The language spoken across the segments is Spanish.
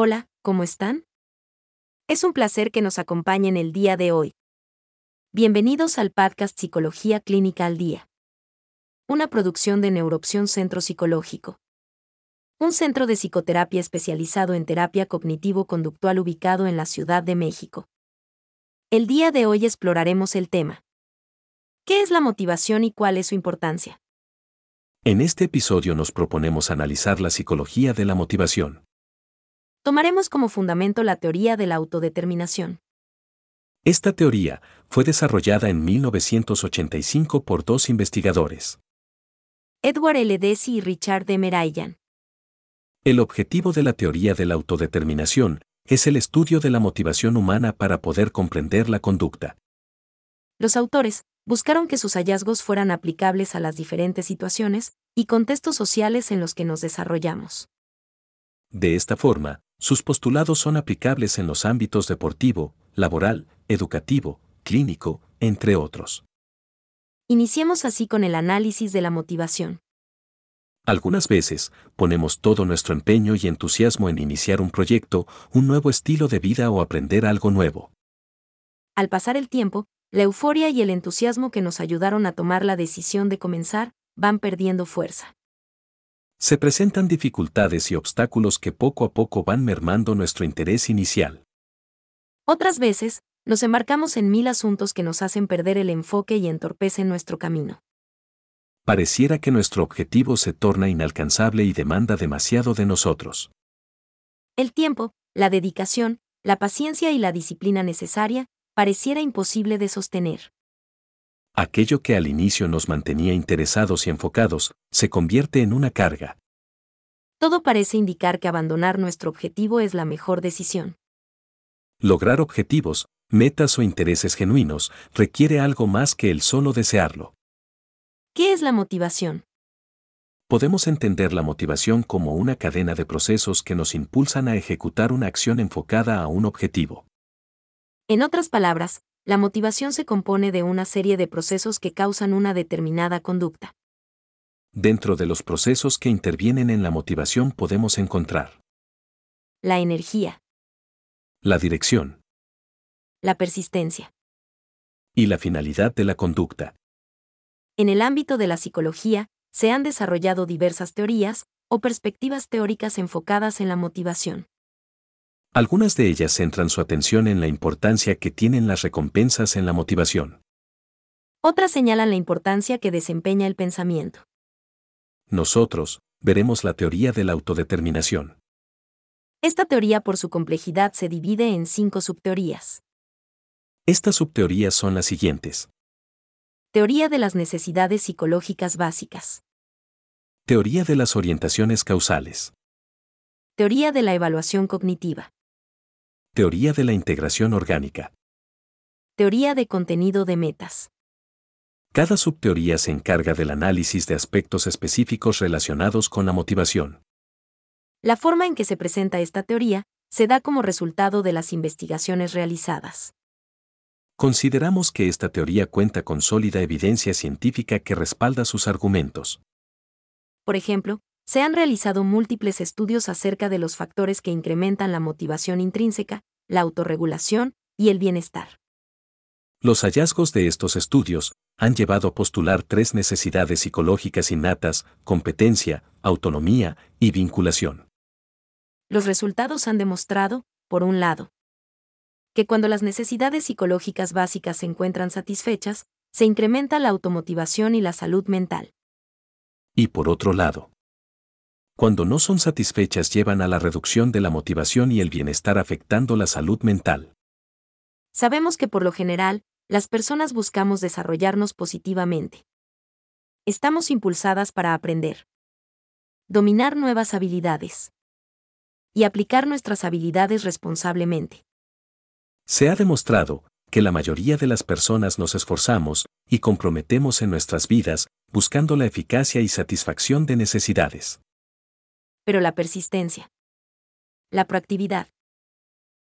Hola, ¿cómo están? Es un placer que nos acompañen el día de hoy. Bienvenidos al podcast Psicología Clínica al Día. Una producción de Neuroopción Centro Psicológico. Un centro de psicoterapia especializado en terapia cognitivo-conductual ubicado en la Ciudad de México. El día de hoy exploraremos el tema. ¿Qué es la motivación y cuál es su importancia? En este episodio nos proponemos analizar la psicología de la motivación. Tomaremos como fundamento la teoría de la autodeterminación. Esta teoría fue desarrollada en 1985 por dos investigadores. Edward L. Deci y Richard D. Merayan. El objetivo de la teoría de la autodeterminación es el estudio de la motivación humana para poder comprender la conducta. Los autores buscaron que sus hallazgos fueran aplicables a las diferentes situaciones y contextos sociales en los que nos desarrollamos. De esta forma, sus postulados son aplicables en los ámbitos deportivo, laboral, educativo, clínico, entre otros. Iniciemos así con el análisis de la motivación. Algunas veces, ponemos todo nuestro empeño y entusiasmo en iniciar un proyecto, un nuevo estilo de vida o aprender algo nuevo. Al pasar el tiempo, la euforia y el entusiasmo que nos ayudaron a tomar la decisión de comenzar van perdiendo fuerza. Se presentan dificultades y obstáculos que poco a poco van mermando nuestro interés inicial. Otras veces, nos embarcamos en mil asuntos que nos hacen perder el enfoque y entorpecen nuestro camino. Pareciera que nuestro objetivo se torna inalcanzable y demanda demasiado de nosotros. El tiempo, la dedicación, la paciencia y la disciplina necesaria pareciera imposible de sostener. Aquello que al inicio nos mantenía interesados y enfocados, se convierte en una carga. Todo parece indicar que abandonar nuestro objetivo es la mejor decisión. Lograr objetivos, metas o intereses genuinos requiere algo más que el solo desearlo. ¿Qué es la motivación? Podemos entender la motivación como una cadena de procesos que nos impulsan a ejecutar una acción enfocada a un objetivo. En otras palabras, la motivación se compone de una serie de procesos que causan una determinada conducta. Dentro de los procesos que intervienen en la motivación podemos encontrar la energía, la dirección, la persistencia y la finalidad de la conducta. En el ámbito de la psicología, se han desarrollado diversas teorías o perspectivas teóricas enfocadas en la motivación. Algunas de ellas centran su atención en la importancia que tienen las recompensas en la motivación. Otras señalan la importancia que desempeña el pensamiento. Nosotros, veremos la teoría de la autodeterminación. Esta teoría por su complejidad se divide en cinco subteorías. Estas subteorías son las siguientes. Teoría de las necesidades psicológicas básicas. Teoría de las orientaciones causales. Teoría de la evaluación cognitiva. Teoría de la integración orgánica. Teoría de contenido de metas. Cada subteoría se encarga del análisis de aspectos específicos relacionados con la motivación. La forma en que se presenta esta teoría se da como resultado de las investigaciones realizadas. Consideramos que esta teoría cuenta con sólida evidencia científica que respalda sus argumentos. Por ejemplo, se han realizado múltiples estudios acerca de los factores que incrementan la motivación intrínseca, la autorregulación y el bienestar. Los hallazgos de estos estudios han llevado a postular tres necesidades psicológicas innatas, competencia, autonomía y vinculación. Los resultados han demostrado, por un lado, que cuando las necesidades psicológicas básicas se encuentran satisfechas, se incrementa la automotivación y la salud mental. Y por otro lado, cuando no son satisfechas llevan a la reducción de la motivación y el bienestar afectando la salud mental. Sabemos que por lo general, las personas buscamos desarrollarnos positivamente. Estamos impulsadas para aprender, dominar nuevas habilidades y aplicar nuestras habilidades responsablemente. Se ha demostrado que la mayoría de las personas nos esforzamos y comprometemos en nuestras vidas buscando la eficacia y satisfacción de necesidades pero la persistencia, la proactividad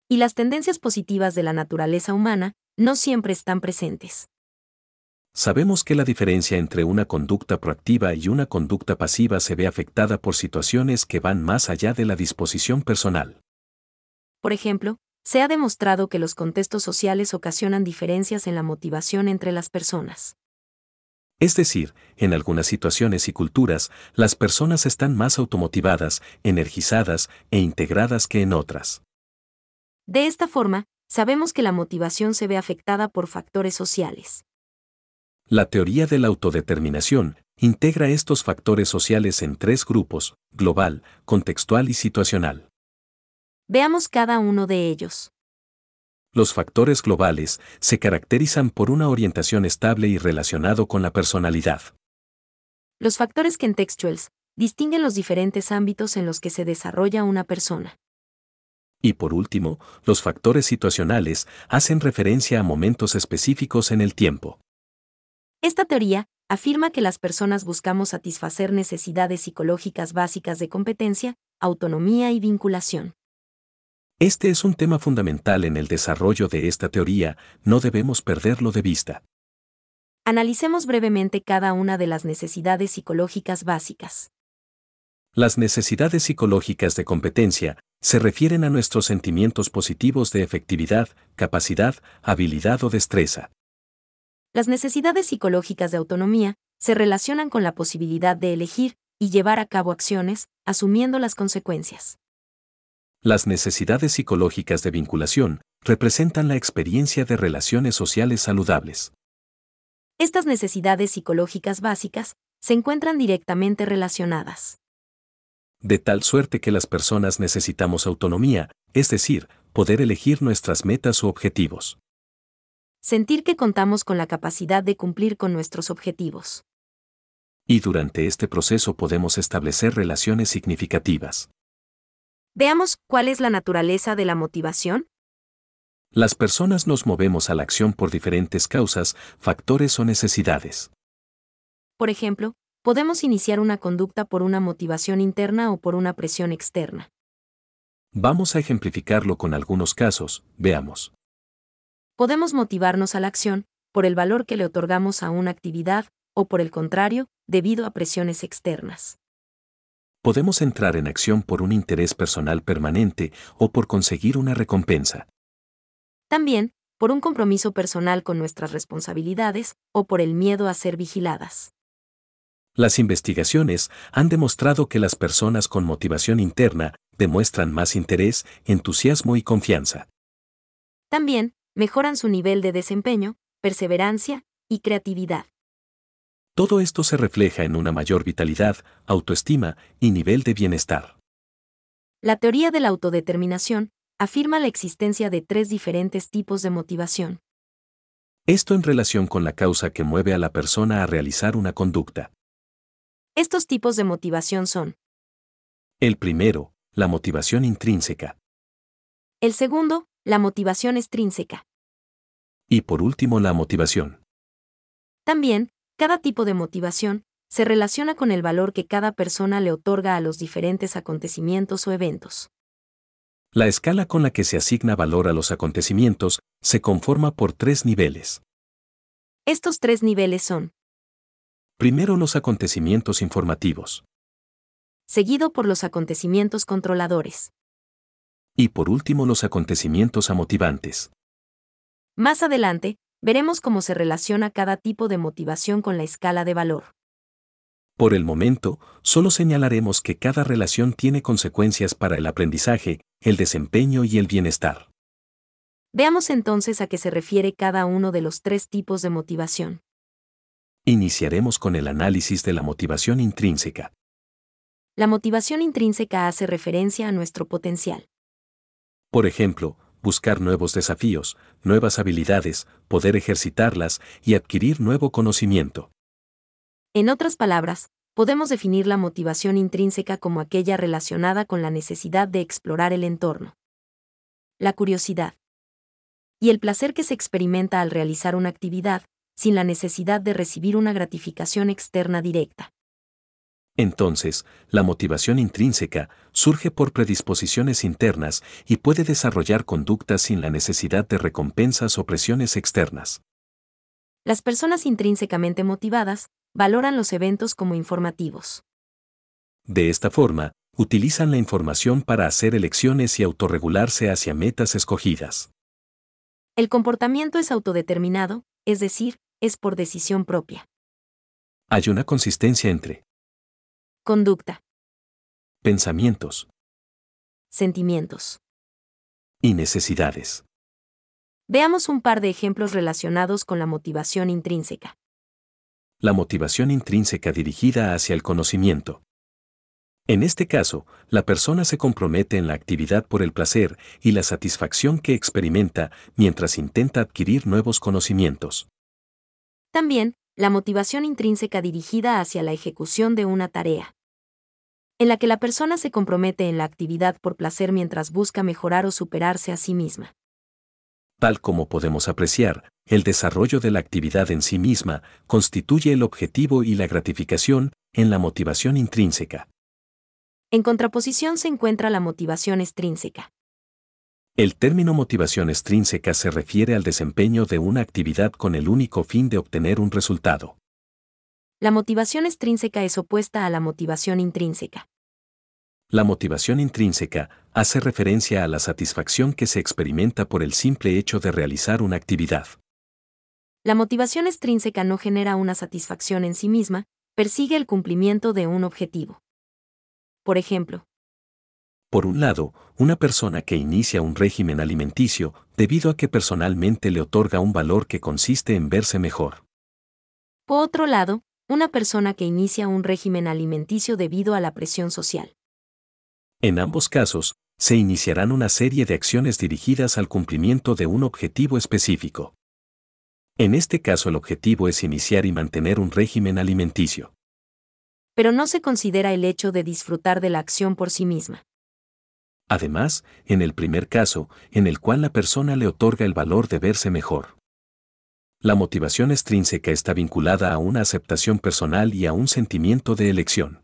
y las tendencias positivas de la naturaleza humana no siempre están presentes. Sabemos que la diferencia entre una conducta proactiva y una conducta pasiva se ve afectada por situaciones que van más allá de la disposición personal. Por ejemplo, se ha demostrado que los contextos sociales ocasionan diferencias en la motivación entre las personas. Es decir, en algunas situaciones y culturas, las personas están más automotivadas, energizadas e integradas que en otras. De esta forma, sabemos que la motivación se ve afectada por factores sociales. La teoría de la autodeterminación integra estos factores sociales en tres grupos, global, contextual y situacional. Veamos cada uno de ellos. Los factores globales se caracterizan por una orientación estable y relacionado con la personalidad. Los factores contextuals distinguen los diferentes ámbitos en los que se desarrolla una persona. Y por último, los factores situacionales hacen referencia a momentos específicos en el tiempo. Esta teoría afirma que las personas buscamos satisfacer necesidades psicológicas básicas de competencia, autonomía y vinculación. Este es un tema fundamental en el desarrollo de esta teoría, no debemos perderlo de vista. Analicemos brevemente cada una de las necesidades psicológicas básicas. Las necesidades psicológicas de competencia se refieren a nuestros sentimientos positivos de efectividad, capacidad, habilidad o destreza. Las necesidades psicológicas de autonomía se relacionan con la posibilidad de elegir y llevar a cabo acciones, asumiendo las consecuencias. Las necesidades psicológicas de vinculación representan la experiencia de relaciones sociales saludables. Estas necesidades psicológicas básicas se encuentran directamente relacionadas. De tal suerte que las personas necesitamos autonomía, es decir, poder elegir nuestras metas u objetivos. Sentir que contamos con la capacidad de cumplir con nuestros objetivos. Y durante este proceso podemos establecer relaciones significativas. Veamos cuál es la naturaleza de la motivación. Las personas nos movemos a la acción por diferentes causas, factores o necesidades. Por ejemplo, podemos iniciar una conducta por una motivación interna o por una presión externa. Vamos a ejemplificarlo con algunos casos, veamos. Podemos motivarnos a la acción por el valor que le otorgamos a una actividad, o por el contrario, debido a presiones externas podemos entrar en acción por un interés personal permanente o por conseguir una recompensa. También, por un compromiso personal con nuestras responsabilidades o por el miedo a ser vigiladas. Las investigaciones han demostrado que las personas con motivación interna demuestran más interés, entusiasmo y confianza. También, mejoran su nivel de desempeño, perseverancia y creatividad. Todo esto se refleja en una mayor vitalidad, autoestima y nivel de bienestar. La teoría de la autodeterminación afirma la existencia de tres diferentes tipos de motivación. Esto en relación con la causa que mueve a la persona a realizar una conducta. Estos tipos de motivación son. El primero, la motivación intrínseca. El segundo, la motivación extrínseca. Y por último, la motivación. También, cada tipo de motivación se relaciona con el valor que cada persona le otorga a los diferentes acontecimientos o eventos. La escala con la que se asigna valor a los acontecimientos se conforma por tres niveles. Estos tres niveles son. Primero los acontecimientos informativos. Seguido por los acontecimientos controladores. Y por último los acontecimientos amotivantes. Más adelante, veremos cómo se relaciona cada tipo de motivación con la escala de valor. Por el momento, solo señalaremos que cada relación tiene consecuencias para el aprendizaje, el desempeño y el bienestar. Veamos entonces a qué se refiere cada uno de los tres tipos de motivación. Iniciaremos con el análisis de la motivación intrínseca. La motivación intrínseca hace referencia a nuestro potencial. Por ejemplo, buscar nuevos desafíos, nuevas habilidades, poder ejercitarlas y adquirir nuevo conocimiento. En otras palabras, podemos definir la motivación intrínseca como aquella relacionada con la necesidad de explorar el entorno. La curiosidad. Y el placer que se experimenta al realizar una actividad, sin la necesidad de recibir una gratificación externa directa. Entonces, la motivación intrínseca surge por predisposiciones internas y puede desarrollar conductas sin la necesidad de recompensas o presiones externas. Las personas intrínsecamente motivadas valoran los eventos como informativos. De esta forma, utilizan la información para hacer elecciones y autorregularse hacia metas escogidas. El comportamiento es autodeterminado, es decir, es por decisión propia. Hay una consistencia entre Conducta, pensamientos sentimientos. y necesidades. Veamos un par de ejemplos relacionados con la motivación intrínseca. La motivación intrínseca dirigida hacia el conocimiento. En este caso, la persona se compromete en la actividad por el placer y la satisfacción que experimenta mientras intenta adquirir nuevos conocimientos. También, la motivación intrínseca dirigida hacia la ejecución de una tarea. En la que la persona se compromete en la actividad por placer mientras busca mejorar o superarse a sí misma. Tal como podemos apreciar, el desarrollo de la actividad en sí misma constituye el objetivo y la gratificación en la motivación intrínseca. En contraposición se encuentra la motivación extrínseca. El término motivación extrínseca se refiere al desempeño de una actividad con el único fin de obtener un resultado. La motivación extrínseca es opuesta a la motivación intrínseca. La motivación intrínseca hace referencia a la satisfacción que se experimenta por el simple hecho de realizar una actividad. La motivación extrínseca no genera una satisfacción en sí misma, persigue el cumplimiento de un objetivo. Por ejemplo, Por un lado, una persona que inicia un régimen alimenticio debido a que personalmente le otorga un valor que consiste en verse mejor. por otro lado, una persona que inicia un régimen alimenticio debido a la presión social. En ambos casos, se iniciarán una serie de acciones dirigidas al cumplimiento de un objetivo específico. En este caso el objetivo es iniciar y mantener un régimen alimenticio. Pero no se considera el hecho de disfrutar de la acción por sí misma. Además, en el primer caso, en el cual la persona le otorga el valor de verse mejor. La motivación extrínseca está vinculada a una aceptación personal y a un sentimiento de elección.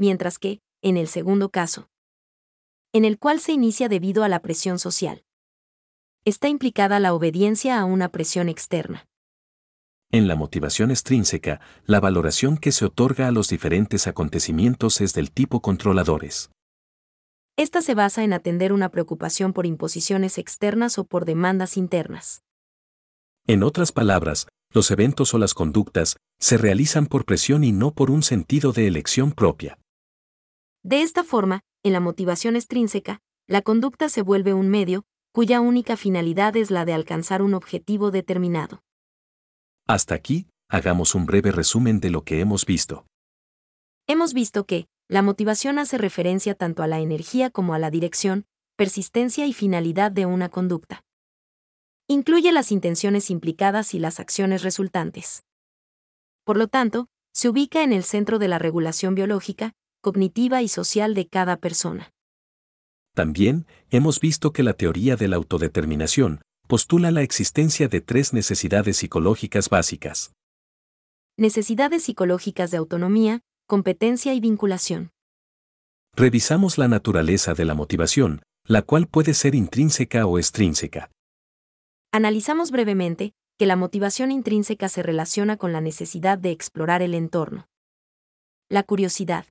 mientras que, en el segundo caso, en el cual se inicia debido a la presión social, está implicada la obediencia a una presión externa. En la motivación extrínseca, la valoración que se otorga a los diferentes acontecimientos es del tipo controladores. Esta se basa en atender una preocupación por imposiciones externas o por demandas internas. En otras palabras, los eventos o las conductas se realizan por presión y no por un sentido de elección propia. De esta forma, en la motivación extrínseca, la conducta se vuelve un medio, cuya única finalidad es la de alcanzar un objetivo determinado. Hasta aquí, hagamos un breve resumen de lo que hemos visto. Hemos visto que, la motivación hace referencia tanto a la energía como a la dirección, persistencia y finalidad de una conducta. Incluye las intenciones implicadas y las acciones resultantes. Por lo tanto, se ubica en el centro de la regulación biológica, cognitiva y social de cada persona. También, hemos visto que la teoría de la autodeterminación postula la existencia de tres necesidades psicológicas básicas. Necesidades psicológicas de autonomía, competencia y vinculación. Revisamos la naturaleza de la motivación, la cual puede ser intrínseca o extrínseca. Analizamos brevemente que la motivación intrínseca se relaciona con la necesidad de explorar el entorno. La curiosidad.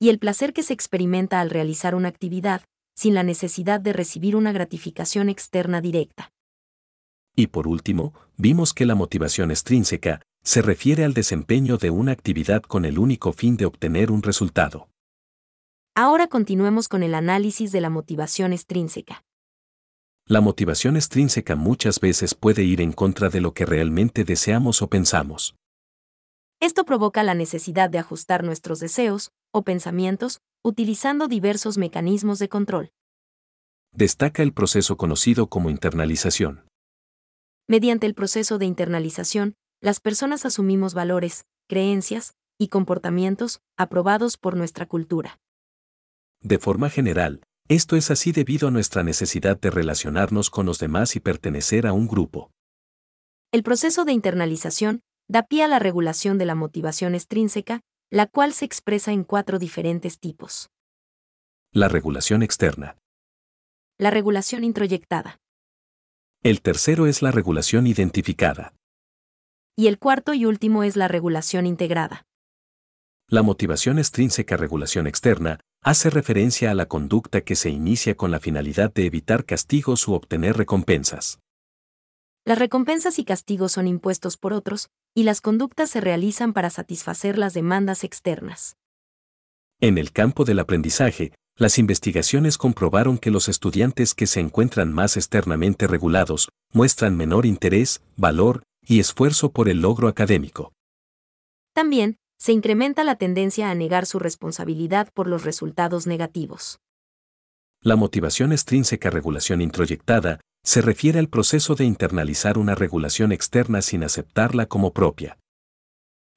Y el placer que se experimenta al realizar una actividad, sin la necesidad de recibir una gratificación externa directa. Y por último, vimos que la motivación extrínseca se refiere al desempeño de una actividad con el único fin de obtener un resultado. Ahora continuemos con el análisis de la motivación extrínseca. La motivación extrínseca muchas veces puede ir en contra de lo que realmente deseamos o pensamos. Esto provoca la necesidad de ajustar nuestros deseos o pensamientos utilizando diversos mecanismos de control. Destaca el proceso conocido como internalización. Mediante el proceso de internalización, las personas asumimos valores, creencias y comportamientos aprobados por nuestra cultura. De forma general, esto es así debido a nuestra necesidad de relacionarnos con los demás y pertenecer a un grupo. El proceso de internalización da pie a la regulación de la motivación extrínseca, la cual se expresa en cuatro diferentes tipos. La regulación externa. La regulación introyectada. El tercero es la regulación identificada. Y el cuarto y último es la regulación integrada. La motivación extrínseca regulación externa hace referencia a la conducta que se inicia con la finalidad de evitar castigos u obtener recompensas. Las recompensas y castigos son impuestos por otros, y las conductas se realizan para satisfacer las demandas externas. En el campo del aprendizaje, las investigaciones comprobaron que los estudiantes que se encuentran más externamente regulados muestran menor interés, valor y esfuerzo por el logro académico. También, se incrementa la tendencia a negar su responsabilidad por los resultados negativos. La motivación extrínseca regulación introyectada se refiere al proceso de internalizar una regulación externa sin aceptarla como propia.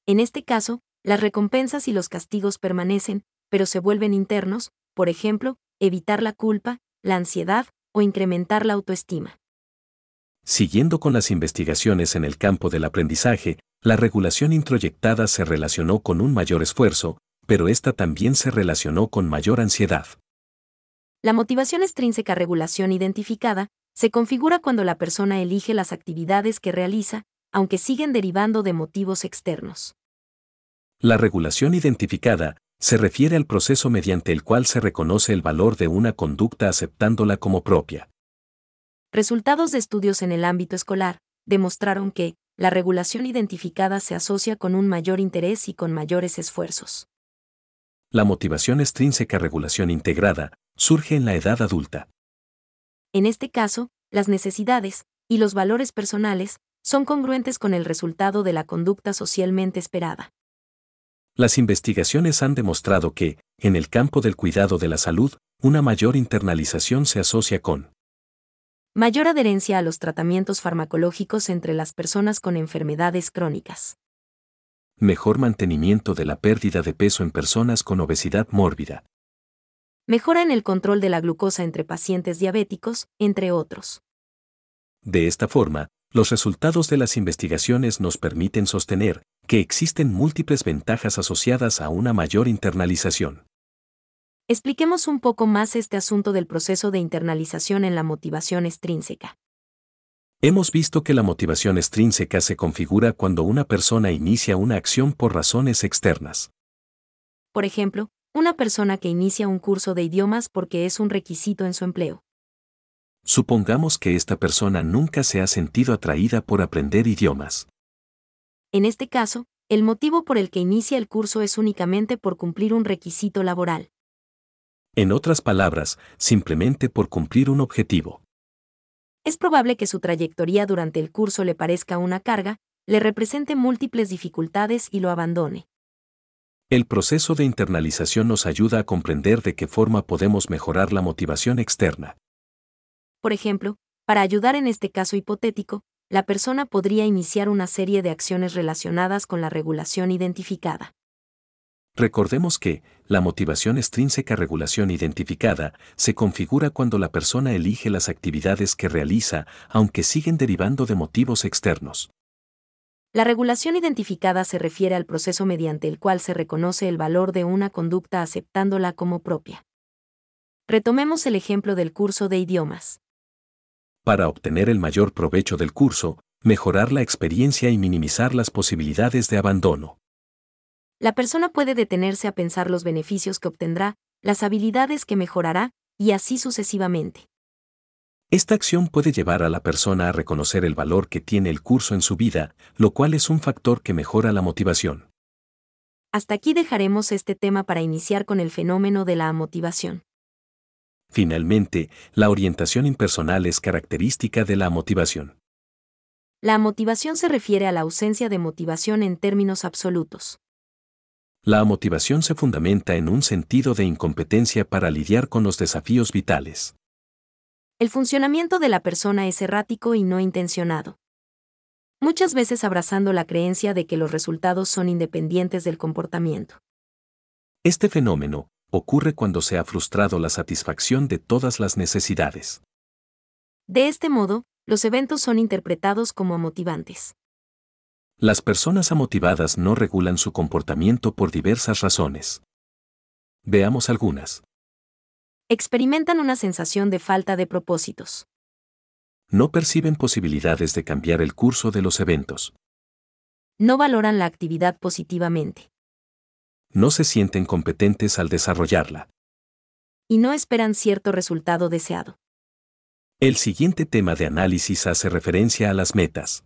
En este caso, las recompensas y los castigos permanecen, pero se vuelven internos, por ejemplo, evitar la culpa, la ansiedad o incrementar la autoestima. Siguiendo con las investigaciones en el campo del aprendizaje, la regulación introyectada se relacionó con un mayor esfuerzo, pero esta también se relacionó con mayor ansiedad. La motivación extrínseca regulación identificada se configura cuando la persona elige las actividades que realiza, aunque siguen derivando de motivos externos. La regulación identificada se refiere al proceso mediante el cual se reconoce el valor de una conducta aceptándola como propia. Resultados de estudios en el ámbito escolar demostraron que la regulación identificada se asocia con un mayor interés y con mayores esfuerzos. La motivación extrínseca regulación integrada surge en la edad adulta. En este caso, las necesidades y los valores personales son congruentes con el resultado de la conducta socialmente esperada. Las investigaciones han demostrado que, en el campo del cuidado de la salud, una mayor internalización se asocia con mayor adherencia a los tratamientos farmacológicos entre las personas con enfermedades crónicas, mejor mantenimiento de la pérdida de peso en personas con obesidad mórbida, mejora en el control de la glucosa entre pacientes diabéticos, entre otros. De esta forma, los resultados de las investigaciones nos permiten sostener que existen múltiples ventajas asociadas a una mayor internalización. Expliquemos un poco más este asunto del proceso de internalización en la motivación extrínseca. Hemos visto que la motivación extrínseca se configura cuando una persona inicia una acción por razones externas. Por ejemplo, una persona que inicia un curso de idiomas porque es un requisito en su empleo. Supongamos que esta persona nunca se ha sentido atraída por aprender idiomas. En este caso, el motivo por el que inicia el curso es únicamente por cumplir un requisito laboral. En otras palabras, simplemente por cumplir un objetivo. Es probable que su trayectoria durante el curso le parezca una carga, le represente múltiples dificultades y lo abandone. El proceso de internalización nos ayuda a comprender de qué forma podemos mejorar la motivación externa. Por ejemplo, para ayudar en este caso hipotético, la persona podría iniciar una serie de acciones relacionadas con la regulación identificada. Recordemos que, la motivación extrínseca regulación identificada se configura cuando la persona elige las actividades que realiza, aunque siguen derivando de motivos externos. La regulación identificada se refiere al proceso mediante el cual se reconoce el valor de una conducta aceptándola como propia. Retomemos el ejemplo del curso de idiomas. Para obtener el mayor provecho del curso, mejorar la experiencia y minimizar las posibilidades de abandono. La persona puede detenerse a pensar los beneficios que obtendrá, las habilidades que mejorará, y así sucesivamente. Esta acción puede llevar a la persona a reconocer el valor que tiene el curso en su vida, lo cual es un factor que mejora la motivación. Hasta aquí dejaremos este tema para iniciar con el fenómeno de la motivación. Finalmente, la orientación impersonal es característica de la motivación. La motivación se refiere a la ausencia de motivación en términos absolutos. La motivación se fundamenta en un sentido de incompetencia para lidiar con los desafíos vitales. El funcionamiento de la persona es errático y no intencionado. Muchas veces abrazando la creencia de que los resultados son independientes del comportamiento. Este fenómeno ocurre cuando se ha frustrado la satisfacción de todas las necesidades. De este modo, los eventos son interpretados como motivantes. Las personas amotivadas no regulan su comportamiento por diversas razones. Veamos algunas. Experimentan una sensación de falta de propósitos. No perciben posibilidades de cambiar el curso de los eventos. No valoran la actividad positivamente. no se sienten competentes al desarrollarla. Y no esperan cierto resultado deseado. El siguiente tema de análisis hace referencia a las metas.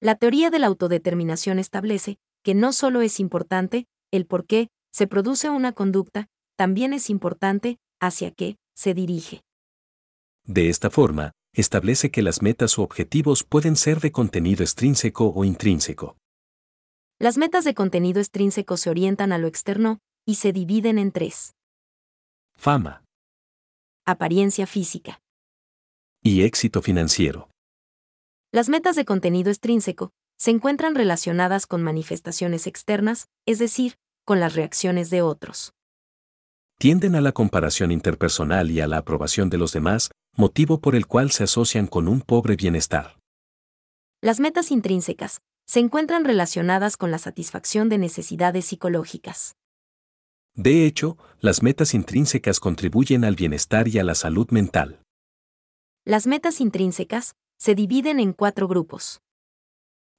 La teoría de la autodeterminación establece que no solo es importante el por qué se produce una conducta, también es importante hacia qué se dirige. De esta forma, establece que las metas o objetivos pueden ser de contenido extrínseco o intrínseco. Las metas de contenido extrínseco se orientan a lo externo y se dividen en tres. Fama. Apariencia física. Y éxito financiero. Las metas de contenido extrínseco se encuentran relacionadas con manifestaciones externas, es decir, con las reacciones de otros. Tienden a la comparación interpersonal y a la aprobación de los demás, motivo por el cual se asocian con un pobre bienestar. Las metas intrínsecas se encuentran relacionadas con la satisfacción de necesidades psicológicas. De hecho, las metas intrínsecas contribuyen al bienestar y a la salud mental. Las metas intrínsecas se dividen en cuatro grupos.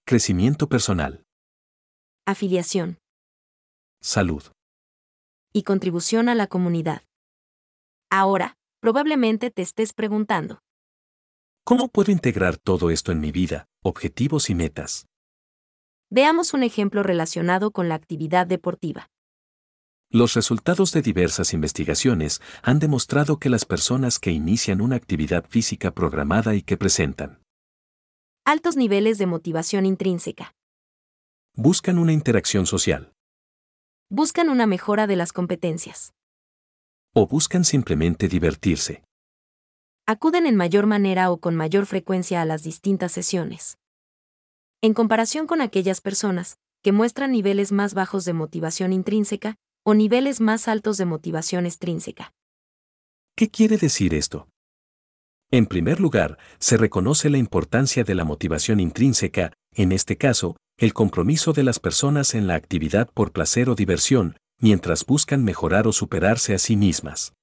Crecimiento personal. Afiliación. Salud. Y contribución a la comunidad. Ahora, probablemente te estés preguntando. ¿Cómo puedo integrar todo esto en mi vida, objetivos y metas? Veamos un ejemplo relacionado con la actividad deportiva. Los resultados de diversas investigaciones han demostrado que las personas que inician una actividad física programada y que presentan altos niveles de motivación intrínseca buscan una interacción social buscan una mejora de las competencias o buscan simplemente divertirse. Acuden en mayor manera o con mayor frecuencia a las distintas sesiones. En comparación con aquellas personas que muestran niveles más bajos de motivación intrínseca o niveles más altos de motivación extrínseca. ¿Qué quiere decir esto? En primer lugar, se reconoce la importancia de la motivación intrínseca, en este caso, el compromiso de las personas en la actividad por placer o diversión, mientras buscan mejorar o superarse a sí mismas.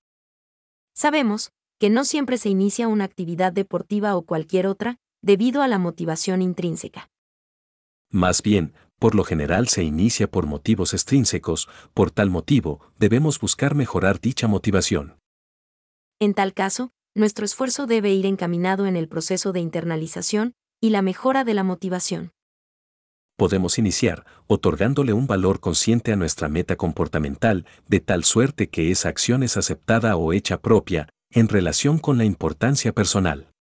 Sabemos que no siempre se inicia una actividad deportiva o cualquier otra, debido a la motivación intrínseca. Más bien, por lo general se inicia por motivos extrínsecos, por tal motivo, debemos buscar mejorar dicha motivación. En tal caso, nuestro esfuerzo debe ir encaminado en el proceso de internalización y la mejora de la motivación podemos iniciar otorgándole un valor consciente a nuestra meta comportamental, de tal suerte que esa acción es aceptada o hecha propia, en relación con la importancia personal.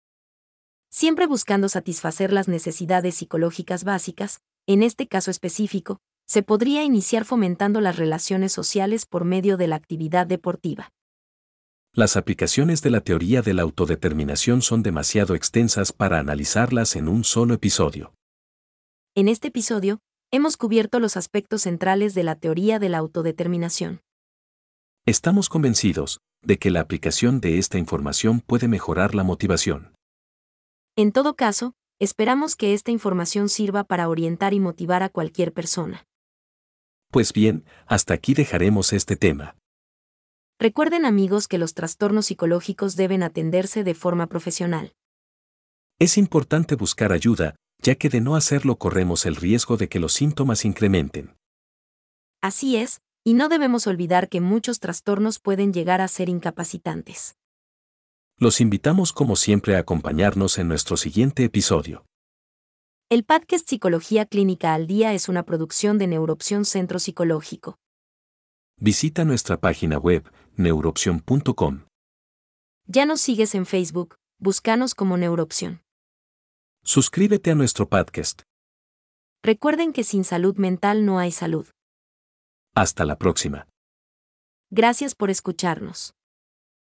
Siempre buscando satisfacer las necesidades psicológicas básicas, en este caso específico, se podría iniciar fomentando las relaciones sociales por medio de la actividad deportiva. Las aplicaciones de la teoría de la autodeterminación son demasiado extensas para analizarlas en un solo episodio. En este episodio, hemos cubierto los aspectos centrales de la teoría de la autodeterminación. Estamos convencidos de que la aplicación de esta información puede mejorar la motivación. En todo caso, esperamos que esta información sirva para orientar y motivar a cualquier persona. Pues bien, hasta aquí dejaremos este tema. Recuerden amigos que los trastornos psicológicos deben atenderse de forma profesional. Es importante buscar ayuda ya que de no hacerlo corremos el riesgo de que los síntomas incrementen. Así es, y no debemos olvidar que muchos trastornos pueden llegar a ser incapacitantes. Los invitamos como siempre a acompañarnos en nuestro siguiente episodio. El podcast Psicología Clínica al Día es una producción de Neuroopción Centro Psicológico. Visita nuestra página web, neuroopción.com. Ya nos sigues en Facebook, búscanos como Neuroopción. Suscríbete a nuestro podcast. Recuerden que sin salud mental no hay salud. Hasta la próxima. Gracias por escucharnos.